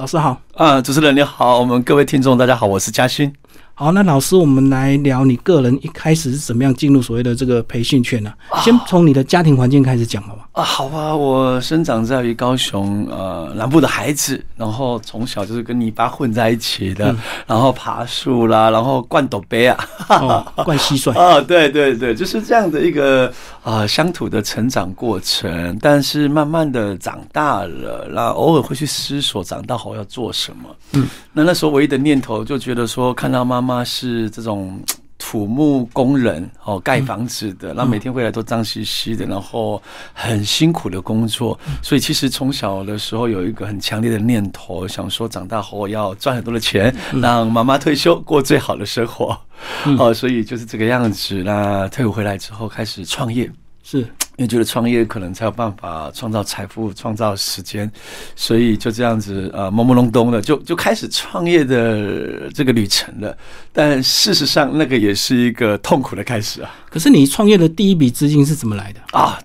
老师好，啊，主持人你好，我们各位听众大家好，我是嘉欣。好，那老师，我们来聊你个人一开始是怎么样进入所谓的这个培训圈呢、先从你的家庭环境开始讲好吗？啊，好吧，我生长在于高雄呃南部的孩子，然后从小就是跟泥巴混在一起的，然后爬树啦，然后灌斗杯啊，哦，灌蟋蟀，啊，对对对，就是这样的一个啊、乡土的成长过程。但是慢慢的长大了，那偶尔会去思索长大后要做什么。嗯，那那时候唯一的念头就觉得说，看到妈妈是这种。土木工人哦，盖房子的，然后每天回来都脏兮兮的，然后很辛苦的工作，所以其实从小的时候有一个很强烈的念头，想说长大后要赚很多的钱，让妈妈退休过最好的生活。哦，所以就是这个样子。那退伍回来之后开始创业，是因为觉得创业可能才有办法创造财富、创造时间，所以就这样子呃朦朦胧胧的就就开始创业的这个旅程了。但事实上，那个也是一个痛苦的开始啊可是你创业的第一笔资金是怎么来的？啊！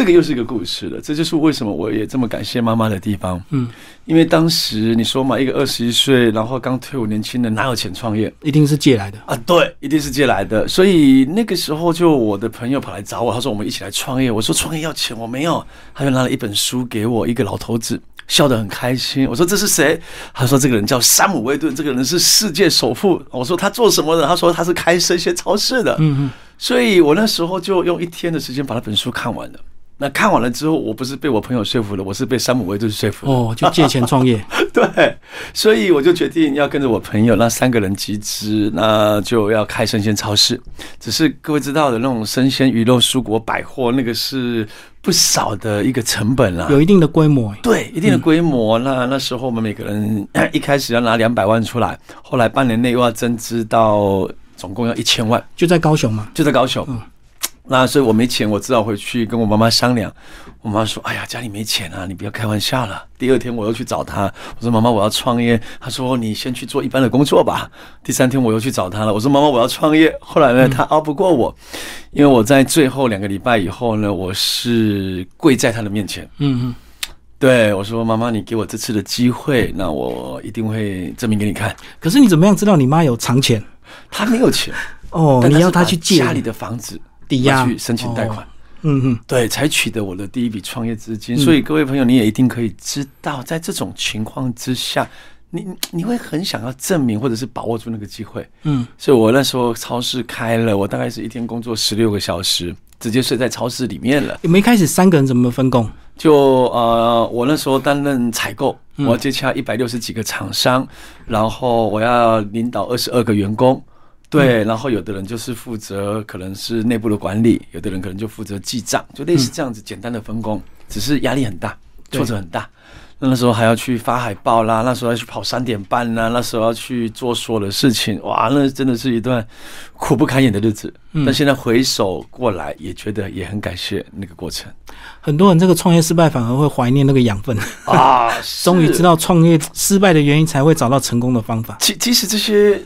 这个又是一个故事了，这就是为什么我也这么感谢妈妈的地方。嗯，因为当时你说嘛，一个二十一岁，然后刚退伍年轻人，哪有钱创业？一定是借来的。啊，对，一定是借来的。所以那个时候，就我的朋友跑来找我，他说我们一起来创业。我说创业要钱，我没有。他就拿了一本书给我，一个老头子，笑得很开心。我说这是谁？他说这个人叫山姆威顿，这个人是世界首富。我说他做什么的？他说他是开生鲜超市的。嗯嗯，所以我那时候就用一天的时间把那本书看完了。那看完了之后，我不是被我朋友说服了，我是被山姆威顿说服了。哦，就借钱创业。对，所以我就决定要跟着我朋友那三个人集资，那就要开生鲜超市。只是各位知道的那种生鲜鱼肉蔬果百货，那个是不少的一个成本啦。有一定的规模。对，一定的规模。那那时候我们每个人 一开始要拿两百万出来，后来半年内又要增资到总共要一千万，就在高雄嘛。就在高雄。那所以我没钱，我只好回去跟我妈妈商量。我妈说：“哎呀，家里没钱啊，你不要开玩笑了。”第二天我又去找她，我说：“妈妈，我要创业。”她说：“你先去做一般的工作吧。”第三天我又去找她了，我说：“妈妈，我要创业。”后来呢，她拗不过我，因为我在最后两个礼拜以后呢，我是跪在她的面前。嗯嗯。对我说：“妈妈，你给我这次的机会，那我一定会证明给你看。可是你怎么样知道你妈有藏钱？她没有钱哦，但你要她去借家里的房子抵押去申请贷款。哦嗯嗯，对，才取得我的第一笔创业资金。所以各位朋友，你也一定可以知道，在这种情况之下，你你你会很想要证明或者是把握住那个机会。嗯，所以我那时候超市开了，我大概是一天工作十六个小时，直接睡在超市里面了。你们一开始三个人怎么分工？就呃，我那时候担任采购，我要接洽一百六十几个厂商，然后我要领导二十二个员工。对，然后有的人就是负责可能是内部的管理，有的人可能就负责记账，就类似这样子简单的分工，只是压力很大，挫折很大。那那时候还要去发海报啦，那时候要去跑三点半啦，那时候要去做所有的事情，哇，那真的是一段苦不堪言的日子。但现在回首过来，也觉得也很感谢那个过程很多人这个创业失败反而会怀念那个养分，啊，终于知道创业失败的原因，才会找到成功的方法。其其实这些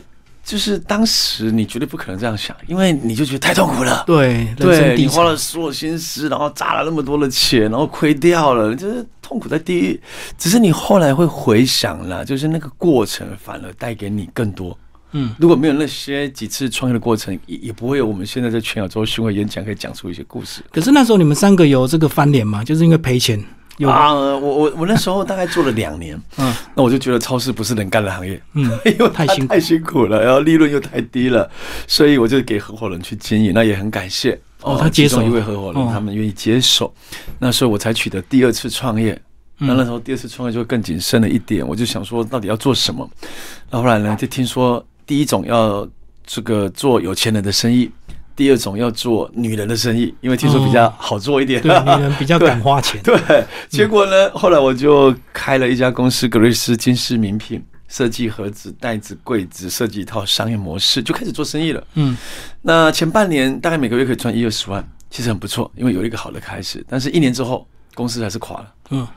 就是当时你绝对不可能这样想，因为你就觉得太痛苦了。对，对你花了所有心思，然后砸了那么多的钱，然后亏掉了，就是痛苦在地狱。只是你后来会回想了，就是那个过程反而带给你更多。嗯，如果没有那些几次创业的过程，也也不会有我们现在在全亚洲巡回演讲可以讲出一些故事。可是那时候你们三个有这个翻脸吗？就是因为赔钱有啊，我我我那时候大概做了两年，嗯。那我就觉得超市不是能干的行业，嗯 因为太辛苦。太辛苦了，然后利润又太低了，所以我就给合伙人去经营，那也很感谢哦他接手一位合伙人，哦。他们愿意接手，那时候我才取得第二次创业。嗯。那那时候第二次创业就更谨慎了一点，我就想说到底要做什么。那后来呢，就听说第一种要这个做有钱人的生意，第二种要做女人的生意，因为听说比较好做一点。对女人比较 敢花钱。对，结果呢，后来我就开了一家公司，格瑞斯金饰名品，设计盒子、袋子、柜子，设计一套商业模式，就开始做生意了。嗯，那前半年大概每个月可以赚一二十万，其实很不错，因为有一个好的开始。但是一年之后，公司还是垮了。嗯，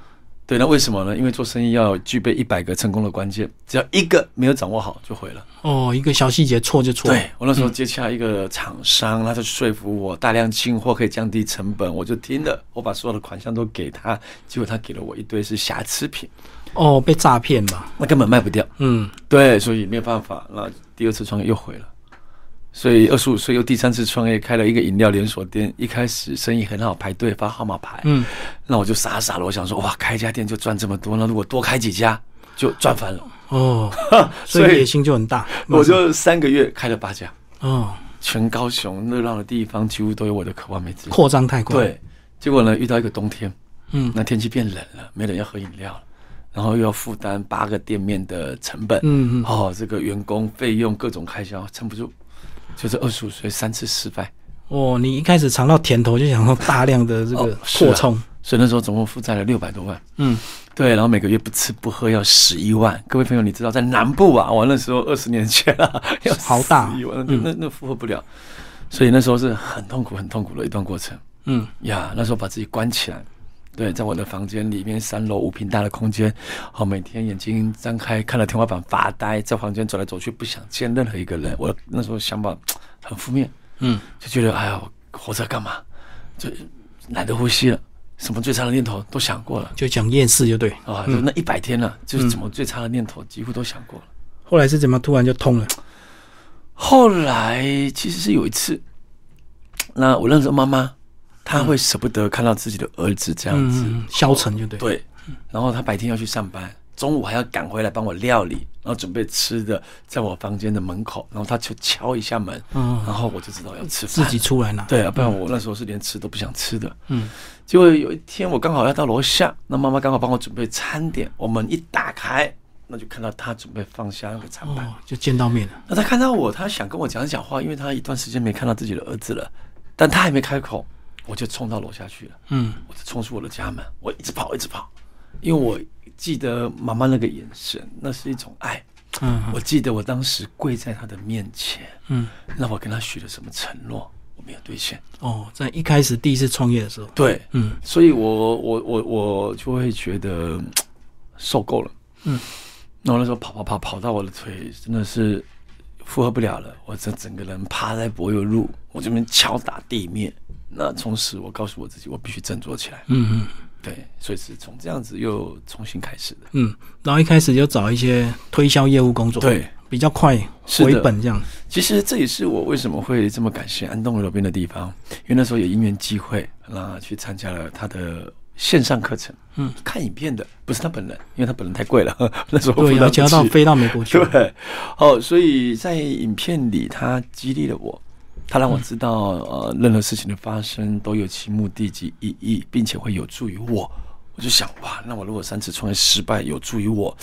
对，那为什么呢？因为做生意要具备一百个成功的关键，只要一个没有掌握好，就毁了。哦，一个小细节错就错。对我那时候接洽一个厂商，他就说服我大量进货可以降低成本，我就听了，我把所有的款项都给他，结果他给了我一堆是瑕疵品。哦，被诈骗吧？那根本卖不掉。嗯，对，所以没有办法，那第二次创业又毁了。所以二十五岁又第三次创业，开了一个饮料连锁店。一开始生意很好，排队发号码牌。嗯，那我就傻傻的，我想说，哇，开一家店就赚这么多，那如果多开几家就赚翻了。哦，所以野心就很大。我就三个月开了八家。哦，全高雄热闹的地方几乎都有我的渴望美资。扩张太快。对，结果呢，遇到一个冬天，嗯，那天气变冷了，没人要喝饮料了，然后又要负担八个店面的成本，嗯嗯，哦，这个员工费用各种开销撑不住，就是二十五岁三次失败。哦，你一开始尝到甜头，就想要大量的这个哦啊扩充。所以那时候总共负债了六百多万，嗯，对，然后每个月不吃不喝要十一万。各位朋友，你知道在南部啊，我那时候二十年前啊，要好大11万，那嗯那那负荷不了，所以那时候是很痛苦、很痛苦的一段过程。嗯，呀，那时候把自己关起来，对，在我的房间里面，三楼五平大的空间，好，每天眼睛张开看着天花板发呆，在房间走来走去，不想见任何一个人。我那时候想法很负面，嗯，就觉得哎呀，活着干嘛？就懒得呼吸了，什么最差的念头都想过了就讲厌世就对。啊，就那一百天了，就是怎么最差的念头几乎都想过了。后来是怎么突然就通了？后来其实是有一次，那我认识妈妈，她会舍不得看到自己的儿子这样子。嗯，消沉就对。对，然后他白天要去上班，中午还要赶回来帮我料理，然后准备吃的，在我房间的门口，然后他就敲一下门，嗯然后我就知道要吃饭自。己出来拿。对啊，不然我那时候是连吃都不想吃的。嗯，结果有一天我刚好要到楼下，那妈妈刚好帮我准备餐点，我门一打开，那就看到他准备放下那个餐盘。哦，就见到面了。那他看到我，他想跟我讲讲话，因为他一段时间没看到自己的儿子了，但他还没开口，我就冲到楼下去了。嗯，我就冲出我的家门，我一直跑，一直跑，因为我记得妈妈那个眼神，那是一种爱。嗯我记得我当时跪在她的面前，嗯，那我跟她许了什么承诺，我没有兑现。哦，在一开始第一次创业的时候，对，嗯所以我我我我就会觉得嗯受够了。嗯，那我那时候跑跑跑跑到我的腿真的是负荷不了了，我这整个人趴在柏油路，我这边敲打地面。那从此我告诉我自己，我必须振作起来。嗯嗯对，所以是从这样子又重新开始的。嗯，然后一开始就找一些推销业务工作，，对，比较快是回本这样。其实这也是我为什么会这么感谢安东罗宾的地方，因为那时候有因缘机会，那去参加了他的线上课程。嗯，看影片的不是他本人，因为他本人太贵了，那时候对，要不起到飞到美国去。对，哦，所以在影片里，他激励了我，他让我知道，呃，任何事情的发生都有其目的及意义，并且会有助于我。我就想，哇，那我如果三次创业失败，有助于我，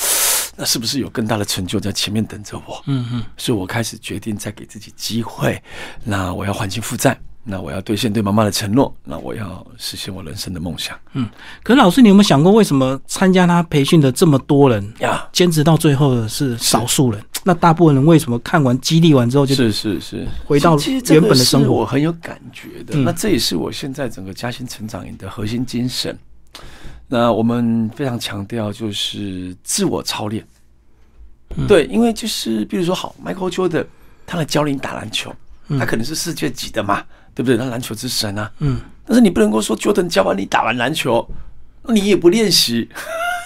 那是不是有更大的成就在前面等着我？嗯嗯，所以我开始决定再给自己机会，那我要还清负债，那我要兑现对妈妈的承诺，那我要实现我人生的梦想嗯可是老师，你有没有想过，为什么参加他培训的这么多人，呀！坚持到最后的是少数人？那大部分人为什么看完激励完之后就是是是，回到其实这原本的生活？我很有感觉的。嗯。那这也是我现在整个嘉兴成长营的核心精神。那我们非常强调就是自我操练，嗯。对，因为就是比如说好，Michael Jordan 他来教你打篮球，嗯。他可能是世界级的嘛，对不对？他篮球之神啊，嗯。但是你不能够说 Jordan 教完你打完篮球，那你也不练习，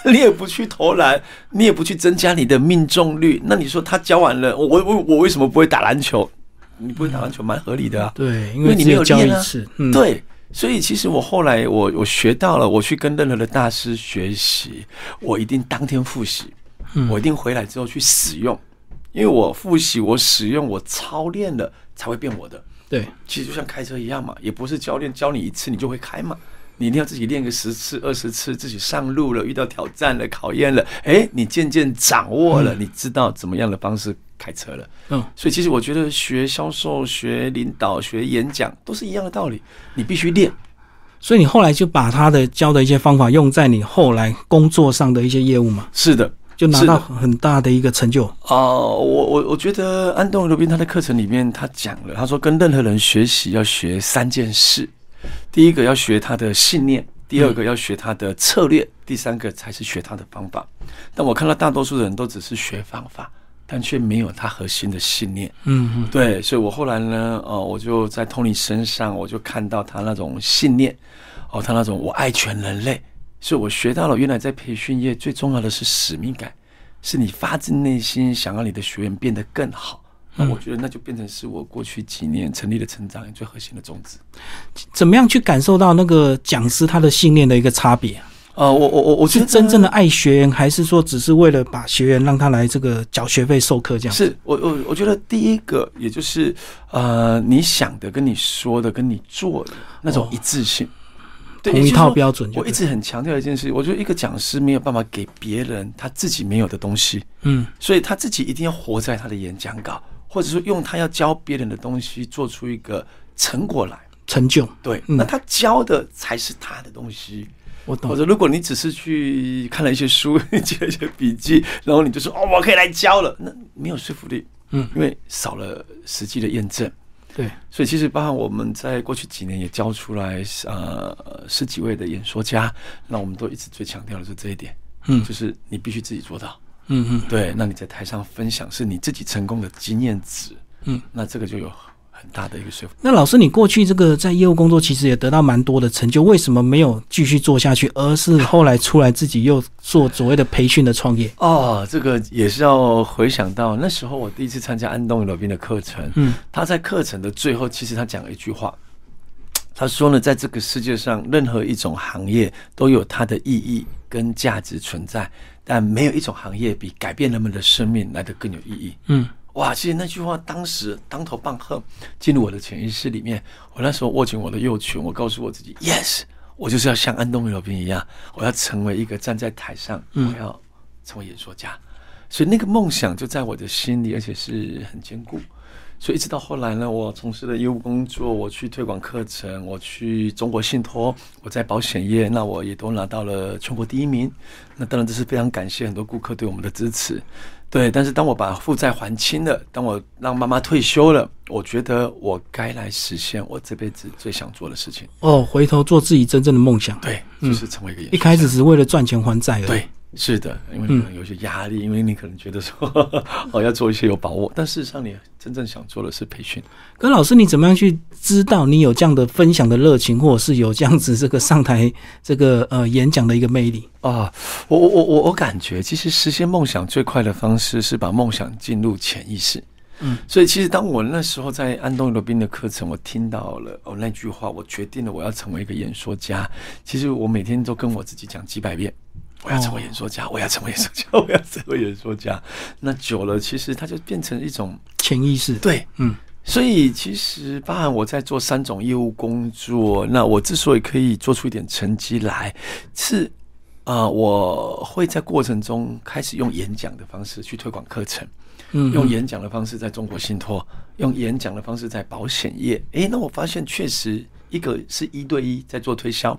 你也不去投篮，你也不去增加你的命中率，那你说他教完了，我我我我为什么不会打篮球？你不会打篮球蛮合理的啊，对，因因为你没有教练啊一次，嗯，对。所以其实我后来我我学到了，我去跟任何的大师学习，我一定当天复习，嗯我一定回来之后去使用，因为我复习、我使用、我操练了，才会变我的。对，其实就像开车一样嘛，也不是教练教你一次你就会开嘛，你一定要自己练个十次、二十次，自己上路了，遇到挑战了、考验了，哎，你渐渐掌握了，你知道怎么样的方式开车了。嗯，所以其实我觉得学销售、学领导、学演讲都是一样的道理，你必须练。所以你后来就把他的教的一些方法用在你后来工作上的一些业务嘛，是的，就拿到很大的一个成就。哦，我我我觉得安东罗宾他的课程里面他讲了，他说跟任何人学习要学三件事，第一个要学他的信念，第二个要学他的策略，第三个才是学他的方法。但我看到大多数的人都只是学方法，但却没有他核心的信念。嗯嗯对，所以我后来呢，呃，我就在 Tony 身上，我就看到他那种信念，哦，他那种我爱全人类，所以我学到了，原来在培训业最重要的是使命感，是你发自内心想要你的学员变得更好。那我觉得那就变成是我过去几年成立的成长最核心的宗旨。怎么样去感受到那个讲师他的信念的一个差别？呃，我我我我是真正的爱学员，还是说只是为了把学员让他来这个缴学费授课这样？是我我我觉得第一个，也就是呃，你想的跟你说的跟你做的那种一致性。同一套标准，我一直很强调一件事，我觉得一个讲师没有办法给别人他自己没有的东西，嗯，所以他自己一定要活在他的演讲稿，或者说用他要教别人的东西做出一个成果来，成就。对，那他教的才是他的东西。我懂。或者如果你只是去看了一些书，记 了一些笔记，然后你就说哦，我可以来教了，那没有说服力，嗯，因为少了实际的验证。对，所以其实包含我们在过去几年也教出来呃十几位的演说家，那我们都一直最强调的是这一点，嗯，就是你必须自己做到，嗯嗯，对，那你在台上分享是你自己成功的经验值，嗯，那这个就有。很大的一个说服。那老师，你过去这个在业务工作其实也得到蛮多的成就，为什么没有继续做下去，而是后来出来自己又做所谓的培训的创业？哦，这个也是要回想到那时候我第一次参加安东尼罗宾的课程。嗯，他在课程的最后，其实他讲了一句话，他说呢，在这个世界上，任何一种行业都有它的意义跟价值存在，但没有一种行业比改变人们的生命来的更有意义。嗯。哇！其实那句话当时当头棒喝，进入我的潜意识里面。我那时候握紧我的右拳，我告诉我自己：Yes，我就是要像安东尼罗宾一样，我要成为一个站在台上，我要成为演说家。所以那个梦想就在我的心里，而且是很坚固。所以一直到后来呢，我从事的业务工作，我去推广课程，我去中国信托，我在保险业，那我也都拿到了全国第一名。那当然这是非常感谢很多顾客对我们的支持。对，但是当我把负债还清了，当我让妈妈退休了，我觉得我该来实现我这辈子最想做的事情。哦，回头做自己真正的梦想。对，就是成为一个。一开始是为了赚钱还债而已。对。是的，因为可能有些压力，因为你可能觉得说 哦要做一些有把握，但事实上你真正想做的是培训。可老师，你怎么样去知道你有这样的分享的热情，或者是有这样子这个上台这个呃演讲的一个魅力啊？我我我我我感觉，其实实现梦想最快的方式是把梦想进入潜意识。嗯，所以其实当我那时候在安东尼罗宾的课程，我听到了哦那句话，我决定了我要成为一个演说家。其实我每天都跟我自己讲几百遍。我要成为演说家，我要成为演说家，我要成为演说家。那久了，其实它就变成一种潜意识。对，嗯。所以其实，包含我在做三种业务工作，那我之所以可以做出一点成绩来，是啊，我会在过程中开始用演讲的方式去推广课程，嗯，用演讲的方式在中国信托，用演讲的方式在保险业。诶，那我发现确实一个是一对一在做推销，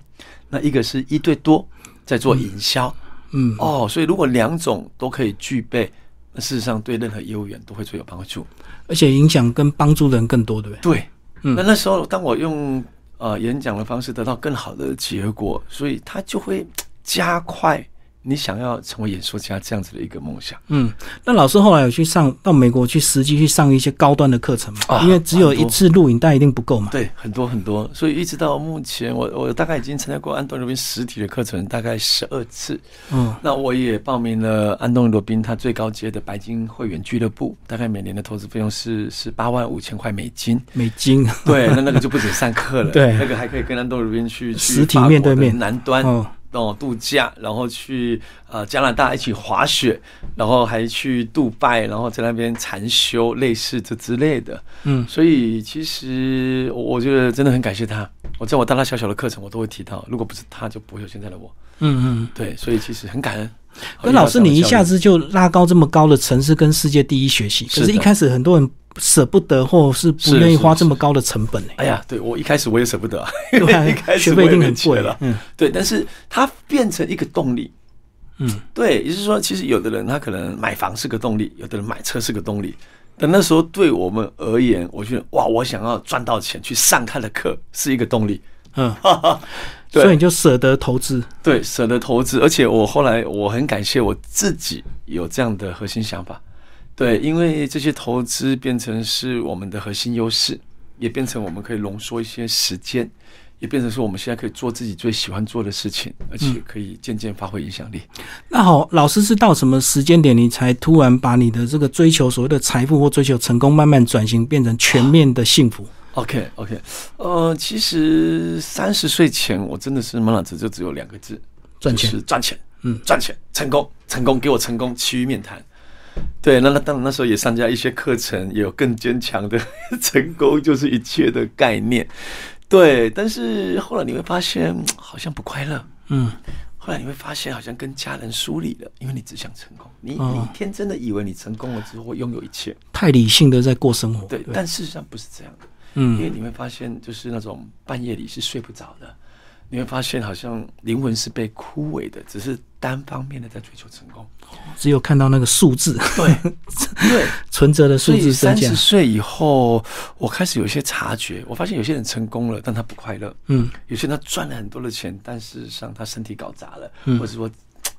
那一个是一对多。在做营销，嗯，哦，所以如果两种都可以具备，那事实上对任何业务员都会最有帮助，而且影响跟帮助的人更多，对不对？对，嗯，那那时候当我用呃演讲的方式得到更好的结果，所以他就会加快。你想要成为演说家这样子的一个梦想，嗯，那老师后来有去上到美国去实际去上一些高端的课程嘛？因为只有一次录影带一定不够嘛。对，很多很多，所以一直到目前，我我大概已经参加过安东尼罗宾实体的课程大概十二次。嗯，那我也报名了安东尼罗宾他最高阶的白金会员俱乐部，大概每年的投资费用是是八万五千块美金。美金？对，那那个就不止上课了，对，那个还可以跟安东尼罗宾去实体面对面南端。哦，度假，然后去呃加拿大一起滑雪，然后还去杜拜，然后在那边禅修，类似这之类的。嗯，所以其实我觉得真的很感谢他。我在我大大小小的课程，我都会提到，如果不是他，就不会有现在的我。嗯嗯，对，所以其实很感恩。跟老师，你一下子就拉高这么高的城市，跟世界第一学习，可是一开始很多人。舍不得，或是不愿意花这么高的成本呢？哎呀，对我一开始我也舍不得，一开始学费一定很贵了。嗯，对，但是它变成一个动力。嗯，对，也就是说，其实有的人他可能买房是个动力，有的人买车是个动力。但那时候对我们而言，我觉得哇，我想要赚到钱去上他的课是一个动力。嗯，所以你就舍得投资，对，舍得投资。而且我后来我很感谢我自己有这样的核心想法。对，因为这些投资变成是我们的核心优势，也变成我们可以浓缩一些时间，也变成是我们现在可以做自己最喜欢做的事情，而且可以渐渐发挥影响力。那好，老师是到什么时间点，你才突然把你的这个追求所谓的财富或追求成功，慢慢转型变成全面的幸福？OK OK，呃，其实三十岁前我真的是满脑子就只有两个字，赚钱就是赚钱，嗯赚钱，成功，成功，给我成功，其余面谈。对，那那当然那时候也参加一些课程，也有更坚强的成功就是一切的概念。对，但是后来你会发现嗯好像不快乐，嗯，后来你会发现好像跟家人疏离了，因为你只想成功，你哦。你天真的以为你成功了之后会拥有一切，太理性的在过生活。对，但事实上不是这样的。嗯。因为嗯你会发现，就是那种半夜里是睡不着的，你会发现好像灵魂是被枯萎的，只是单方面的在追求成功。只有看到那个数字，对对，存折的数字三十。岁以后，我开始有一些察觉，我发现有些人成功了，但他不快乐；嗯有些人他赚了很多的钱，但事实上他身体搞砸了，嗯或者说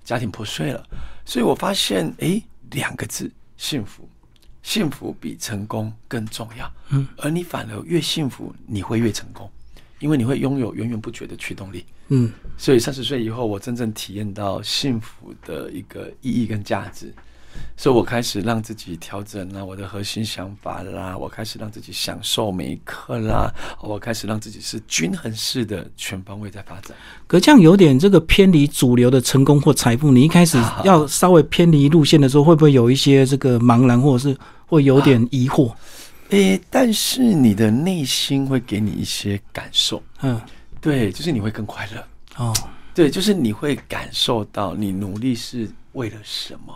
家庭破碎了。所以我发现，诶，两个字：幸福。幸福比成功更重要。嗯，而你反而越幸福，你会越成功，因为你会拥有源源不绝的驱动力。嗯所以三十岁以后，我真正体验到幸福的一个意义跟价值，所以我开始让自己调整了我的核心想法啦，我开始让自己享受每一刻啦，我开始让自己是均衡式的全方位在发展。可这样有点这个偏离主流的成功或财富，你一开始要稍微偏离路线的时候，会不会有一些这个茫然，或者是会有点疑惑？诶，但是你的内心会给你一些感受，嗯，对，就是你会更快乐。哦，对，就是你会感受到你努力是为了什么。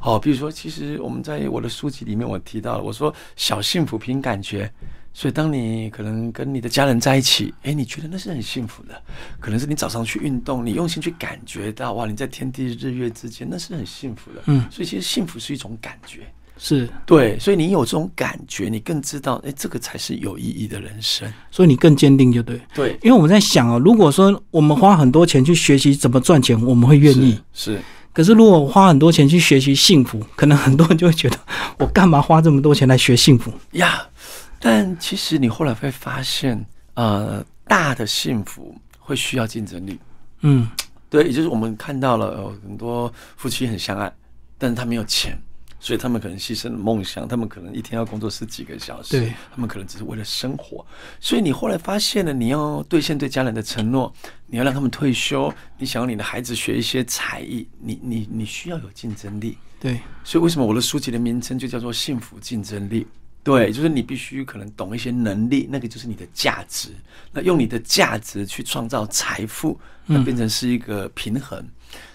好，比如说，其实我们在我的书籍里面，我提到了，我说小幸福凭感觉。所以，当你可能跟你的家人在一起，诶，你觉得那是很幸福的。可能是你早上去运动，你用心去感觉到，哇，你在天地日月之间，那是很幸福的。嗯所以其实幸福是一种感觉。是，对，所以你有这种感觉，你更知道，诶，这个才是有意义的人生。所以你更坚定就对。对，因为我们在想哦，如果说我们花很多钱去学习怎么赚钱，我们会愿意。是是可是如果花很多钱去学习幸福，可能很多人就会觉得，我干嘛花这么多钱来学幸福？呀。但其实你后来会发现，呃，大的幸福会需要竞争力。嗯对，也就是我们看到了，呃，很多夫妻很相爱，但是他没有钱，所以他们可能牺牲了梦想，他们可能一天要工作十几个小时，对，他们可能只是为了生活。所以你后来发现了，你要兑现对家人的承诺，你要让他们退休，你想要你的孩子学一些才艺，你你你需要有竞争力。对，所以为什么我的书籍的名称就叫做《幸福竞争力》？对，就是你必须可能懂一些能力，那个就是你的价值。那用你的价值去创造财富，那变成是一个平衡。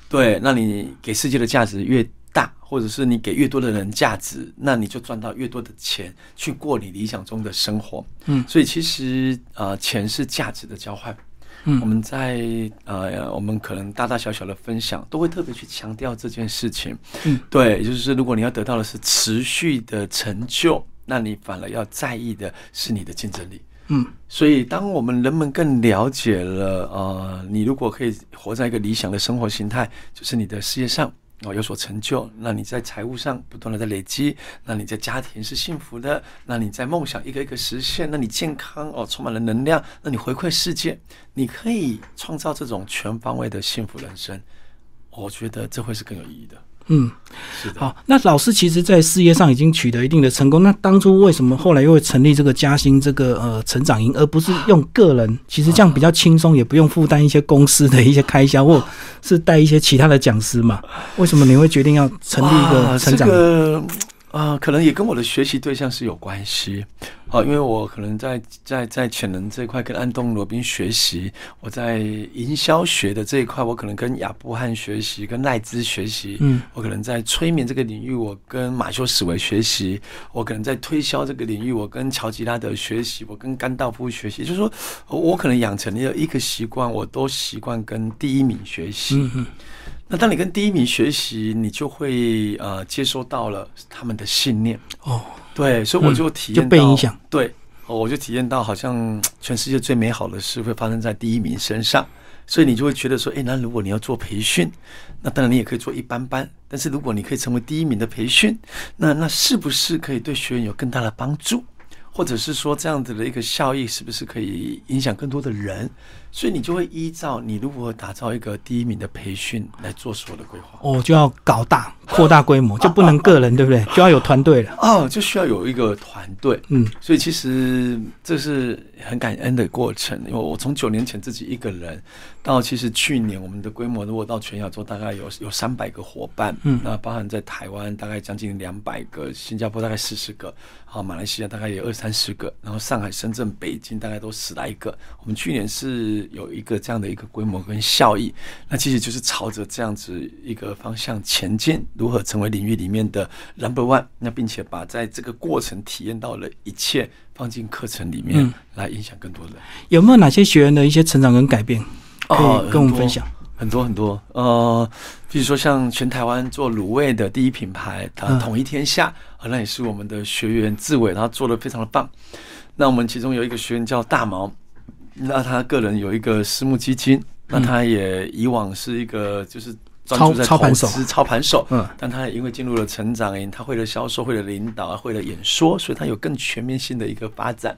对，那你给世界的价值越大，或者是你给越多的人价值，那你就赚到越多的钱，去过你理想中的生活。嗯所以其实呃，钱是价值的交换。嗯我们在呃，我们可能大大小小的分享，都会特别去强调这件事情。嗯，对，就是如果你要得到的是持续的成就，那你反而要在意的是你的竞争力。嗯所以，当我们人们更了解了，呃，你如果可以活在一个理想的生活形态，就是你的事业上哦有所成就，那你在财务上不断的在累积，那你在家庭是幸福的，那你在梦想一个一个实现，那你健康哦充满了能量，那你回馈世界，你可以创造这种全方位的幸福人生。我觉得这会是更有意义的。嗯，是的，好。那老师其实，在事业上已经取得一定的成功，那当初为什么后来又会成立这个嘉兴这个呃成长营，而不是用个人？其实这样比较轻松，也不用负担一些公司的一些开销，或是带一些其他的讲师嘛？为什么你会决定要成立一个成长营？这个啊、可能也跟我的学习对象是有关系。啊，因为我可能在在在潜能这一块跟安东罗宾学习，我在营销学的这一块，我可能跟亚布汉学习，跟赖兹学习。嗯，我可能在催眠这个领域，我跟马修史维学习；我可能在推销这个领域，我跟乔吉拉德学习，我跟甘道夫学习。就是说，我可能养成了一个习惯，我都习惯跟第一名学习。那当你跟第一名学习，你就会呃接收到了他们的信念，哦，对，所以我就体验到、就被影响，对，哦我就体验到好像全世界最美好的事会发生在第一名身上，所以你就会觉得说，诶，那如果你要做培训，那当然你也可以做一般般，但是如果你可以成为第一名的培训，那那是不是可以对学员有更大的帮助？或者是说这样子的一个效益是不是可以影响更多的人？所以你就会依照你如何打造一个第一名的培训来做所有的规划。哦，就要搞大、扩大规模，就不能个人，对不对？就要有团队了。哦，就需要有一个团队。嗯，所以其实这是很感恩的过程，因为我从九年前自己一个人，到其实去年我们的规模如果到全亚洲大概有有三百个伙伴，嗯那包含在台湾大概将近两百个，新加坡大概四十个，好，马来西亚大概有二三十个，然后上海、深圳、北京大概都十来个。我们去年是有一个这样的一个规模跟效益，那其实就是朝着这样子一个方向前进，如何成为领域里面的 number one，那并且把在这个过程体验到了一切放进课程里面，嗯来影响更多人。有没有哪些学员的一些成长跟改变可以跟我们分享？很多很多，呃，比如说像全台湾做卤味的第一品牌，它嗯统一天下，啊，那也是我们的学员志伟，他做的非常的棒。那我们其中有一个学员叫大毛，那他个人有一个私募基金，那他也以往是一个就是专注在操操盘手投资操盘手，嗯但他也因为进入了成长营，他会了销售，会了领导，会了演说，所以他有更全面性的一个发展。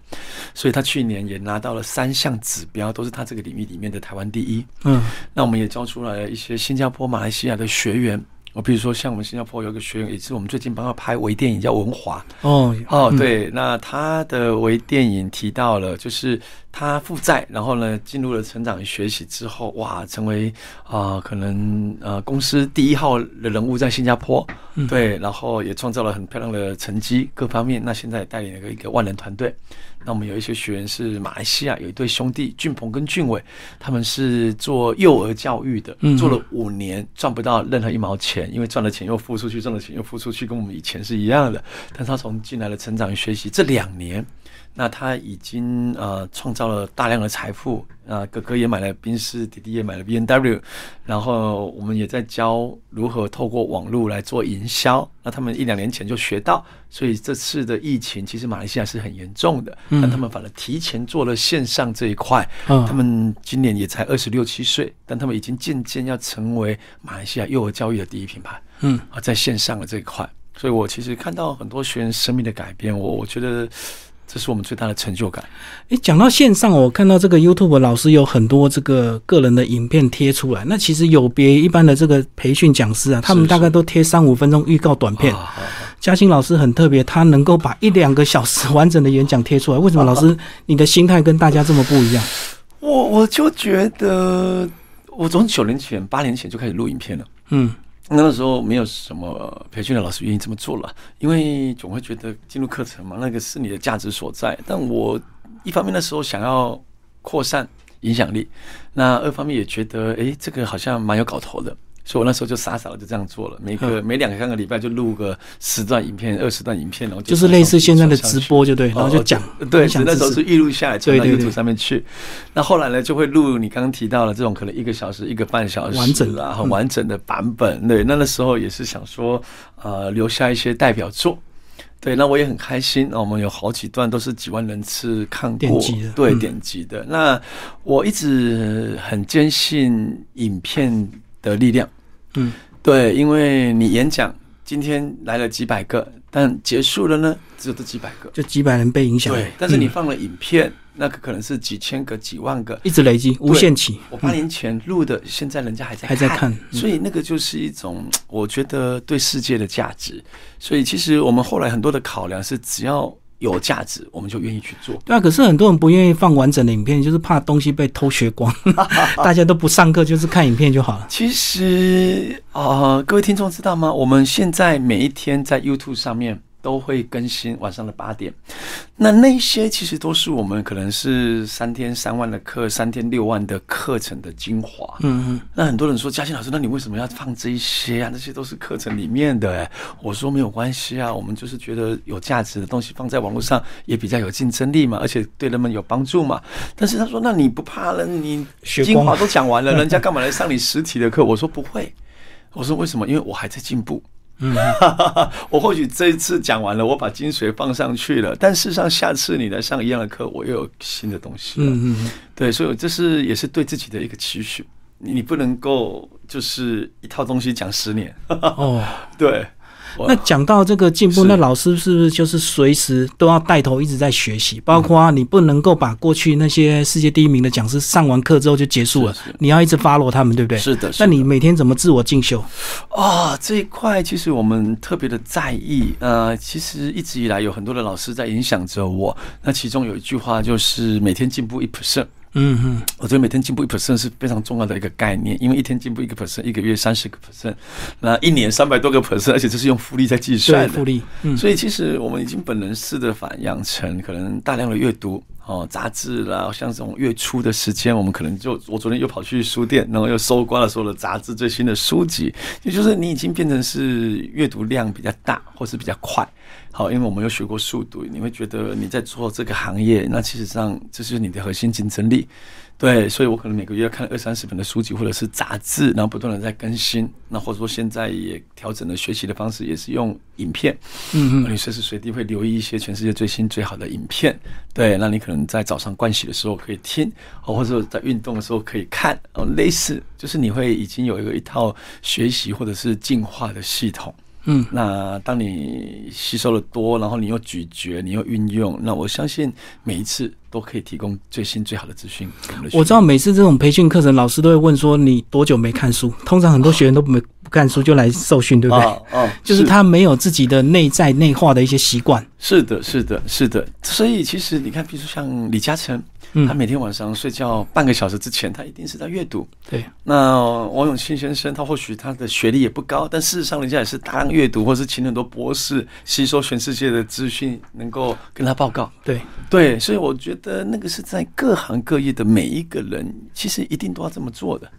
所以他去年也拿到了三项指标，都是他这个领域里面的台湾第一。嗯那我们也教出来了一些新加坡、马来西亚的学员。我比如说，像我们新加坡有一个学员，也是我们最近帮他拍微电影，叫文华。哦哦，嗯对，那他的微电影提到了，就是他负债，然后呢进入了成长学习之后，哇，成为啊、可能呃公司第一号的人物在新加坡，嗯对，然后也创造了很漂亮的成绩，各方面。那现在也带领了一个万人团队。那我们有一些学员是马来西亚有一对兄弟俊鹏跟俊伟，他们是做幼儿教育的，嗯做了五年赚不到任何一毛钱，因为赚了钱又付出去，赚了钱又付出去，跟我们以前是一样的。但是他从进来的成长与学习这两年，那他已经呃创造了大量的财富啊、哥哥也买了宾士，弟弟也买了 B N W，然后我们也在教如何透过网络来做营销。那他们一两年前就学到，所以这次的疫情其实马来西亚是很严重的，嗯但他们反而提前做了线上这一块。嗯他们今年也才二十六七岁，但他们已经渐渐要成为马来西亚幼儿教育的第一品牌。嗯啊，在线上的这一块，所以我其实看到很多学员生命的改变，我我觉得这是我们最大的成就感。诶，讲到线上，我看到这个 YouTube 老师有很多这个个人的影片贴出来，那其实有别一般的这个培训讲师啊，他们大概都贴三五分钟预告短片。嘉兴老师很特别，他能够把一两个小时完整的演讲贴出来。为什么老师你的心态跟大家这么不一样？我我就觉得，我从九年前、八年前就开始录影片了。嗯那个时候没有什么培训的老师愿意这么做了，因为总会觉得进入课程嘛，那个是你的价值所在。但我一方面那时候想要扩散影响力，那二方面也觉得，诶，这个好像蛮有搞头的。所以我那时候就傻傻的就这样做了，每个每两三个礼拜就录个十段影片、二十段影片，然后就是类似现在的直播，就对，然后就讲，哦对，分享那时候是预录下来传到对对对 YouTube 上面去。那后来呢，就会录你刚刚提到的这种可能一个小时、一个半小时完整的啊，嗯很完整的版本。对，那那时候也是想说，呃，留下一些代表作。对，那我也很开心。那我们有好几段都是几万人次看过，点击的对，嗯点击的。那我一直很坚信影片的力量。嗯，对，因为你演讲今天来了几百个，但结束了呢，只有这几百个。就几百人被影响。对，但是你嗯放了影片，那个可能是几千个、几万个。一直累积，无限期。我八年前录的，现在人家还在还在看嗯所以那个就是一种我觉得对世界的价值。所以其实我们后来很多的考量是，只要有价值，我们就愿意去做。对啊，可是很多人不愿意放完整的影片，就是怕东西被偷学光，大家都不上课，就是看影片就好了。其实啊、呃各位听众知道吗？我们现在每一天在 YouTube 上面都会更新晚上的八点，那那些其实都是我们可能是三天三万的课，三天六万的课程的精华。嗯嗯，那很多人说，嘉欣老师，那你为什么要放这一些啊？那些都是课程里面的。哎，我说没有关系啊，我们就是觉得有价值的东西放在网络上也比较有竞争力嘛，而且对人们有帮助嘛。但是他说，那你不怕了？你精华都讲完了，人家干嘛来上你实体的课？我说不会，我说为什么？因为我还在进步。嗯，我或许这一次讲完了，我把精髓放上去了，但事实上下次你来上一样的课，我又有新的东西了。嗯嗯，对，所以这是也是对自己的一个期许。你你不能够就是一套东西讲十年，哦，对，那讲到这个进步，那老师是不是就是随时都要带头一直在学习？包括你不能够把过去那些世界第一名的讲师上完课之后就结束了是是，你要一直 follow 他们，对不对？是的，是的那你每天怎么自我进修？啊、这一块其实我们特别的在意。呃，其实一直以来有很多的老师在影响着我。那其中有一句话就是每天进步一 percent。嗯哼，我觉得每天进步一 percent 是非常重要的一个概念，因为一天进步一个 percent，一个月三十个 percent，那一年三百多个 percent，而且这是用复利在计算，的。复利，嗯，所以其实我们已经本能式的反养成，可能大量的阅读哦，杂志啦，像这种月初的时间，我们可能就我昨天又跑去书店，然后又搜刮了所有的杂志最新的书籍，也就是你已经变成是阅读量比较大，或是比较快。好，因为我们有学过速读，你会觉得你在做这个行业，那其实上这是你的核心竞争力。对，所以我可能每个月要看二三十本的书籍或者是杂志，然后不断的在更新。那或者说现在也调整了学习的方式，也是用影片。嗯你随时随地会留意一些全世界最新最好的影片。对，那你可能在早上盥洗的时候可以听，哦，或者在运动的时候可以看。哦，类似就是你会已经有一个一套学习或者是进化的系统。嗯，那当你吸收的多，然后你又咀嚼，你又运用，那我相信每一次都可以提供最新最好的资讯我知道每次这种培训课程，老师都会问说你多久没看书？通常很多学员都没不看书就来受训，对不对？哦哦，就是他没有自己的内在内化的一些习惯。是的，是的，是的。所以其实你看，比如说像李嘉诚，嗯他每天晚上睡觉半个小时之前，他一定是在阅读。对，那王永庆先生，他或许他的学历也不高，但事实上人家也是大量阅读，或是请很多博士吸收全世界的资讯，能够跟他报告。对，对，所以我觉得那个是在各行各业的每一个人，其实一定都要这么做的。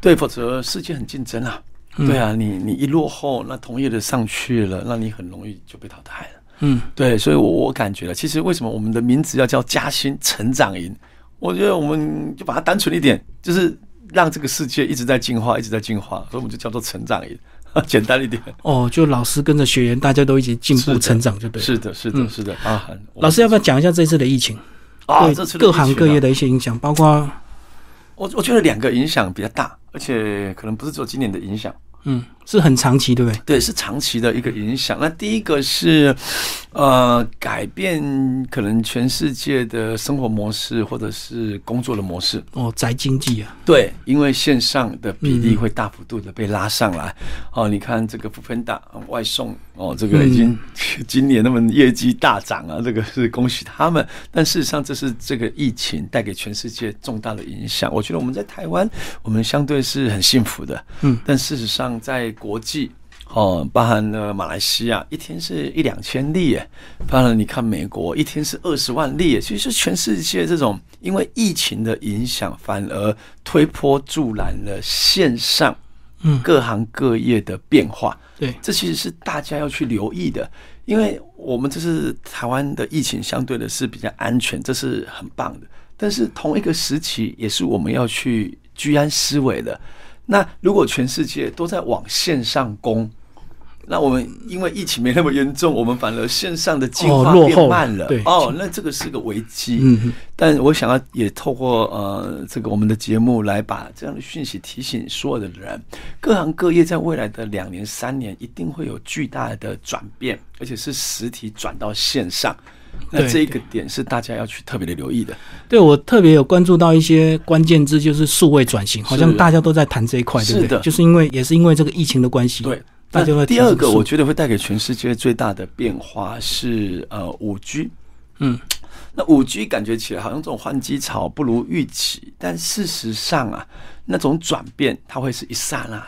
对，否则世界很竞争啊。对啊，你你一落后，那同业的上去了，那你很容易就被淘汰了。嗯，对，所以我我感觉了，其实为什么我们的名字要叫嘉兴成长营？我觉得我们就把它单纯一点，就是让这个世界一直在进化，一直在进化，所以我们就叫做成长营，简单一点。哦，就老师跟着学员，大家都一起进步成长，就对了。是的，是的，嗯是的。啊，老师要不要讲一下这次的疫情各行各业的一些影响，包括我我觉得两个影响比较大，而且可能不是只有今年的影响，嗯，是很长期，对不对？对，是长期的一个影响。那第一个是，呃，改变可能全世界的生活模式或者是工作的模式。哦，宅经济啊，对，因为线上的比例嗯会大幅度的被拉上来。哦，你看这个福芬达外送哦，这个已经、嗯 今年他们业绩大涨啊，这个是恭喜他们。但事实上，这是这个疫情带给全世界重大的影响。我觉得我们在台湾，我们相对是很幸福的。嗯，但事实上，在国际。哦，包含了马来西亚一天是一两千例耶，包含你看美国一天是二十万例耶，其实全世界这种因为疫情的影响，反而推波助澜了线上嗯，各行各业的变化。对，这其实是大家要去留意的，因为我们这是台湾的疫情相对的是比较安全，这是很棒的。但是同一个时期，也是我们要去居安思危的。那如果全世界都在往线上攻，那我们因为疫情没那么严重，我们反而线上的进化变慢了。对哦，那这个是个危机。嗯嗯但我想要也透过呃这个我们的节目来把这样的讯息提醒所有的人，各行各业在未来的两年三年一定会有巨大的转变，而且是实体转到线上。那这一个点是大家要去特别的留意的。对我特别有关注到一些关键字，就是数位转型，好像大家都在谈这一块，对不对？是的就是因为也是因为这个疫情的关系，对，那第二个，我觉得会带给全世界最大的变化是呃五 G。嗯，那五 G 感觉起来好像这种换机潮不如预期，但事实上啊，那种转变它会是一刹那的。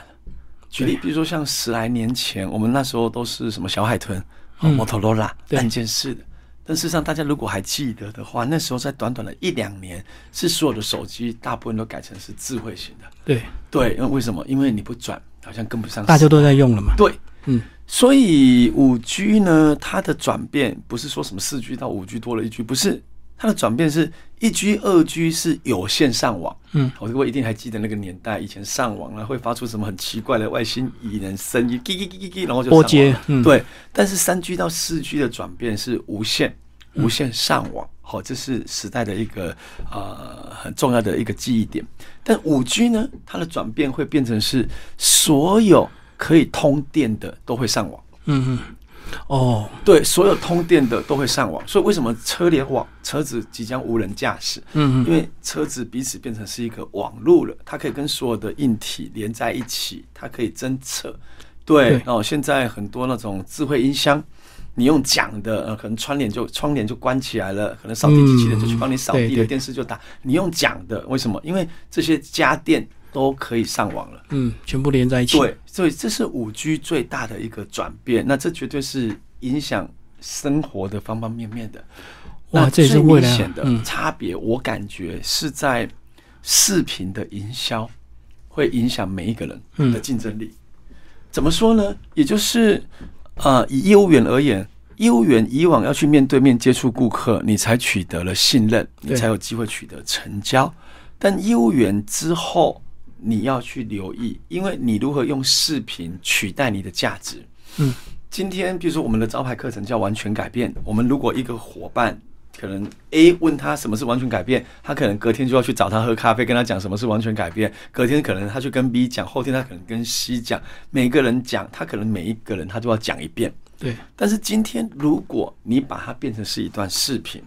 举例，比如说像十来年前，我们那时候都是什么小海豚、摩托罗拉对按键式的。但事实上，大家如果还记得的话，那时候在短短的一两年，是所有的手机大部分都改成是智慧型的。对，对，因为为什么？因为你不转，好像跟不上。大家都在用了嘛。对，嗯，所以五 G 呢，它的转变不是说什么四 G 到五 G 多了一 G，不是，它的转变是一 G、二 G 是有线上网。嗯，我各位一定还记得那个年代，以前上网呢会发出什么很奇怪的外星蚁人声音，叽叽叽叽叽，然后就上网拨接嗯对，但是三 G 到四 G 的转变是无线。无线上网，好、这是时代的一个呃很重要的一个记忆点。但五 G 呢，它的转变会变成是所有可以通电的都会上网。嗯嗯，哦，对，所有通电的都会上网。所以为什么车联网车子即将无人驾驶？嗯嗯，因为车子彼此变成是一个网路了，它可以跟所有的硬体连在一起，它可以侦测。对对哦，现在很多那种智慧音箱，你用讲的，呃，可能窗帘就窗帘就关起来了，可能扫地机器人就去帮你扫地了，嗯对对电视就打。你用讲的，为什么？因为这些家电都可以上网了。嗯，全部连在一起。对，所以这是五 G 最大的一个转变，那这绝对是影响生活的方方面面的。那哇这也是最未来啊明显的嗯差别，我感觉是在视频的营销会影响每一个人嗯的竞争力。怎么说呢？也就是啊，以业务员而言，业务员以往要去面对面接触顾客，你才取得了信任，你才有机会取得成交。但业务员之后，你要去留意，因为你如何用视频取代你的价值。嗯，今天比如说我们的招牌课程叫完全改变，我们如果一个伙伴。可能 A 问他什么是完全改变，他可能隔天就要去找他喝咖啡，跟他讲什么是完全改变。隔天可能他去跟 B 讲，后天他可能跟 C 讲，每个人讲，他可能每一个人他都要讲一遍。对，但是今天如果你把它变成是一段视频，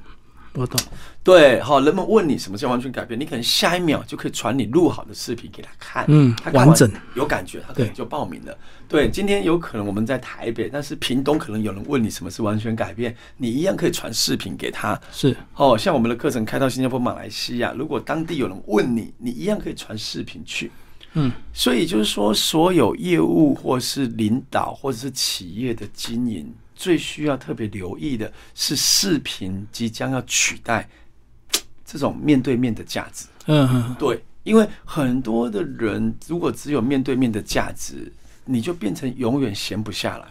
我懂。对，好，人们问你什么叫完全改变，你可能下一秒就可以传你录好的视频给他看，嗯他完完整有感觉，他可对能就报名了。对，今天有可能我们在台北，但是屏东可能有人问你什么是完全改变，你一样可以传视频给他。是，哦，像我们的课程开到新加坡、马来西亚，如果当地有人问你，你一样可以传视频去。嗯，所以就是说，所有业务或是领导或者是企业的经营，最需要特别留意的是视频即将要取代这种面对面的价值。嗯嗯，对，因为很多的人如果只有面对面的价值，你就变成永远闲不下来，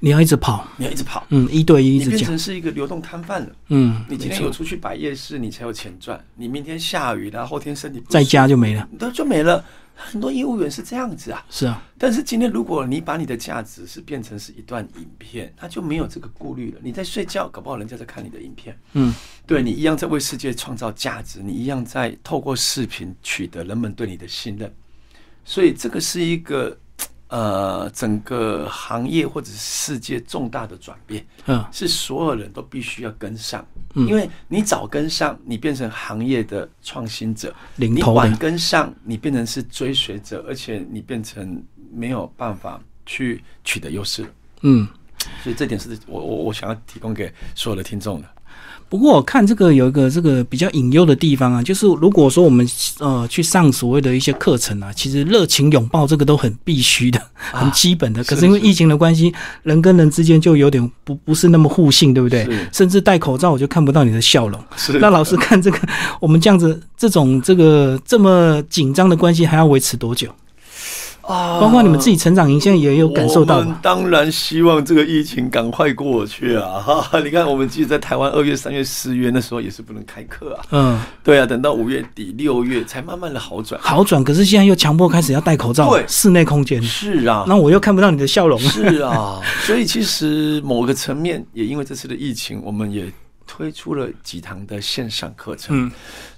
你要一直跑，你要一直跑，嗯，一对一一直讲，你变成是一个流动摊贩了。嗯，你今天有出去摆夜市，你才有钱赚；你明天下雨了，后天身体不在家就没了。都就没了。很多业务员是这样子啊，是啊，但是今天如果你把你的价值是变成是一段影片，他就没有这个顾虑了。你在睡觉，搞不好人家在看你的影片，嗯，对你一样在为世界创造价值，你一样在透过视频取得人们对你的信任。所以这个是一个呃整个行业或者是世界重大的转变。嗯，是所有人都必须要跟上，嗯因为你早跟上，你变成行业的创新者；领头你晚，跟上，你变成是追随者，而且你变成没有办法去取得优势了。嗯。所以这点是我我我想要提供给所有的听众的。不过我看这个有一个这个比较隐忧的地方啊，就是如果说我们呃去上所谓的一些课程啊，其实热情拥抱这个都很必须的、很基本的。可是因为疫情的关系，人跟人之间就有点不不是那么互信，对不对？甚至戴口罩我就看不到你的笑容。是那老师看这个，我们这样子这种这个这么紧张的关系还要维持多久？啊包括你们自己成长营现在也有感受到我们吧？当然希望这个疫情赶快过去啊！哈哈，你看，我们记得在台湾二月、三月、四月那时候也是不能开课啊。嗯，对啊，等到五月底、六月才慢慢的好转。好转，可是现在又强迫开始要戴口罩对，室内空间，是啊，那我又看不到你的笑容。是啊，所以其实某个层面也因为这次的疫情，我们也推出了几堂的线上课程。嗯，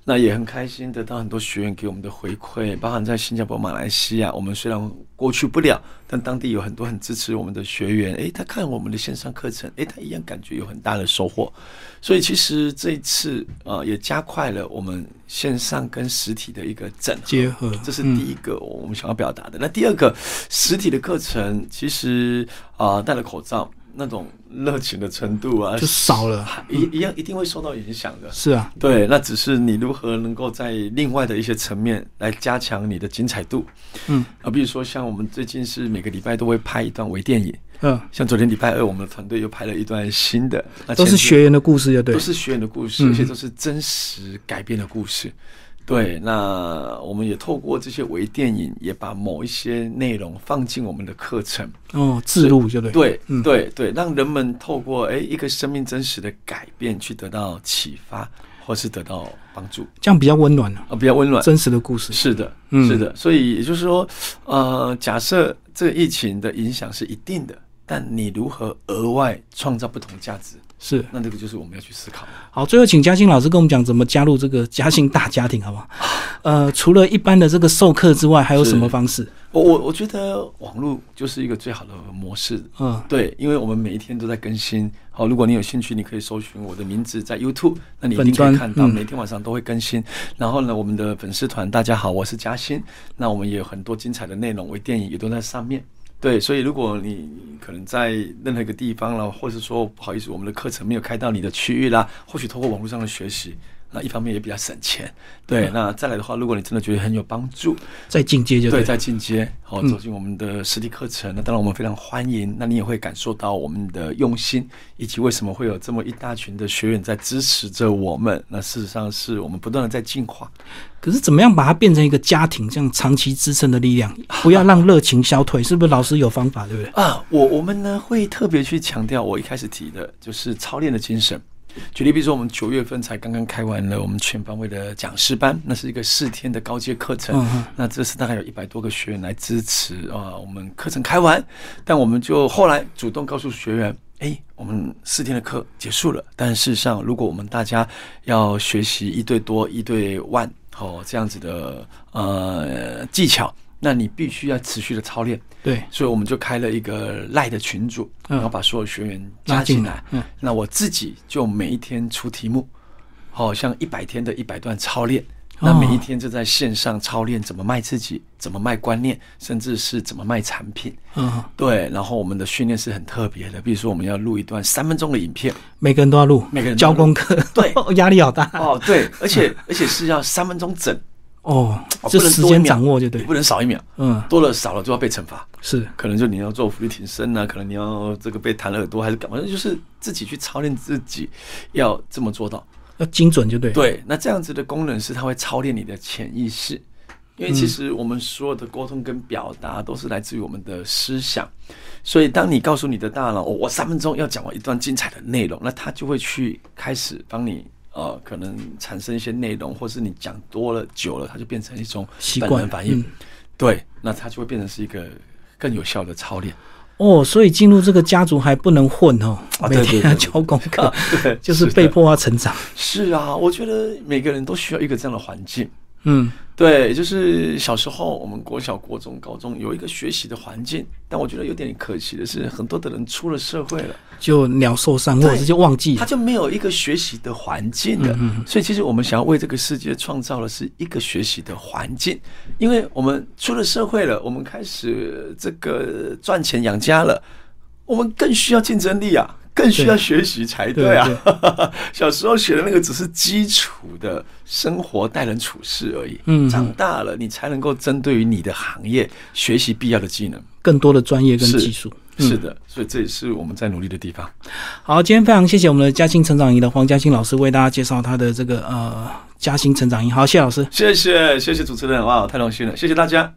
那也很开心得到很多学员给我们的回馈，包含在新加坡、马来西亚，我们虽然过去不了，但当地有很多很支持我们的学员。诶，他看我们的线上课程，诶，他一样感觉有很大的收获。所以其实这一次啊、呃也加快了我们线上跟实体的一个整合结合这是第一个我们想要表达的。那第二个，实体的课程其实啊、戴了口罩那种热情的程度啊，就少了一一样一定会受到影响的。是啊，对，那只是你如何能够在另外的一些层面来加强你的精彩度。嗯啊，比如说像我们最近是每个礼拜都会拍一段微电影，嗯，像昨天礼拜二，我们的团队又拍了一段新的，那都是学员的故事，就对都。是学员的故事，嗯而且都是真实改编的故事。对，那我们也透过这些微电影，也把某一些内容放进我们的课程。哦，自录就对。对，嗯对，对，让人们透过哎一个生命真实的改变，去得到启发，或是得到帮助这样比较温暖了，啊，比较温暖。真实的故事。是的，嗯是的，所以也就是说，呃，假设这个疫情的影响是一定的，但你如何额外创造不同价值？是，那这个就是我们要去思考。好，最后请嘉欣老师跟我们讲怎么加入这个嘉兴大家庭，好不好？呃，除了一般的这个授课之外，还有什么方式？我我我觉得网络就是一个最好的模式。嗯，对，因为我们每一天都在更新。好，如果你有兴趣，你可以搜寻我的名字在 YouTube，那你一定可以看到，每天晚上都会更新。然后呢，我们的粉丝团，大家好，我是嘉欣。那我们也有很多精彩的内容，微电影也都在上面。对，所以如果你可能在任何一个地方了，或者说不好意思，我们的课程没有开到你的区域啦，或许通过网络上的学习。那一方面也比较省钱，对。那再来的话，如果你真的觉得很有帮助，再进阶就对，再进阶，好走进我们的实体课程。那当然我们非常欢迎。那你也会感受到我们的用心，以及为什么会有这么一大群的学员在支持着我们。那事实上是我们不断的在进化。可是怎么样把它变成一个家庭，这样长期支撑的力量，不要让热情消退，是不是老师有方法，对不对？啊，我我们呢会特别去强调，我一开始提的就是操练的精神。举例，比如说我们九月份才刚刚开完了我们全方位的讲师班，那是一个四天的高阶课程。那这次大概有一百多个学员来支持啊。我们课程开完，但我们就后来主动告诉学员：，哎，我们四天的课结束了。但事实上，如果我们大家要学习一对多、一对万哦这样子的呃技巧。那你必须要持续的操练，对，所以我们就开了一个赖的群组，然后把所有学员加进来。嗯，那我自己就每一天出题目，好像一百天的一百段操练，那每一天就在线上操练怎么卖自己，怎么卖观念，甚至是怎么卖产品。嗯，对。然后我们的训练是很特别的，比如说我们要录一段三分钟的影片，每个人都要录，每个人交功课，对，压力好大。哦，对，而且而且是要三分钟整。哦，这时间掌握就对，不能少一秒。嗯，多了少了就要被惩罚。是，可能就你要做俯卧撑啊，可能你要这个被弹了耳朵还是干嘛？就是自己去操练自己，要这么做到，要精准就对。对，那这样子的功能是它会操练你的潜意识，因为其实我们所有的沟通跟表达都是来自于我们的思想，所以当你告诉你的大脑，我三分钟要讲完一段精彩的内容，那它就会去开始帮你。呃，可能产生一些内容，或是你讲多了久了，它就变成一种本能反应。对，那它就会变成是一个更有效的操练。哦，所以进入这个家族还不能混哦，每天要交功课，对，就是被迫要成长。是啊，我觉得每个人都需要一个这样的环境。嗯，对，就是小时候我们国小、国中、高中有一个学习的环境，但我觉得有点可惜的是，很多的人出了社会了，就鸟兽散，或者是就忘记，他就没有一个学习的环境了。所以，其实我们想要为这个世界创造的是一个学习的环境，因为我们出了社会了，我们开始这个赚钱养家了，我们更需要竞争力啊。更需要学习才对啊！小时候学的那个只是基础的生活待人处事而已。嗯，长大了你才能够针对于你的行业学习必要的技能，更多的专业跟技术。是的，所以这也是我们在努力的地方。好，今天非常谢谢我们的嘉兴成长营的黄嘉兴老师为大家介绍他的这个呃嘉兴成长营。好，谢老师，谢谢谢谢主持人，哇，太荣幸了，谢谢大家。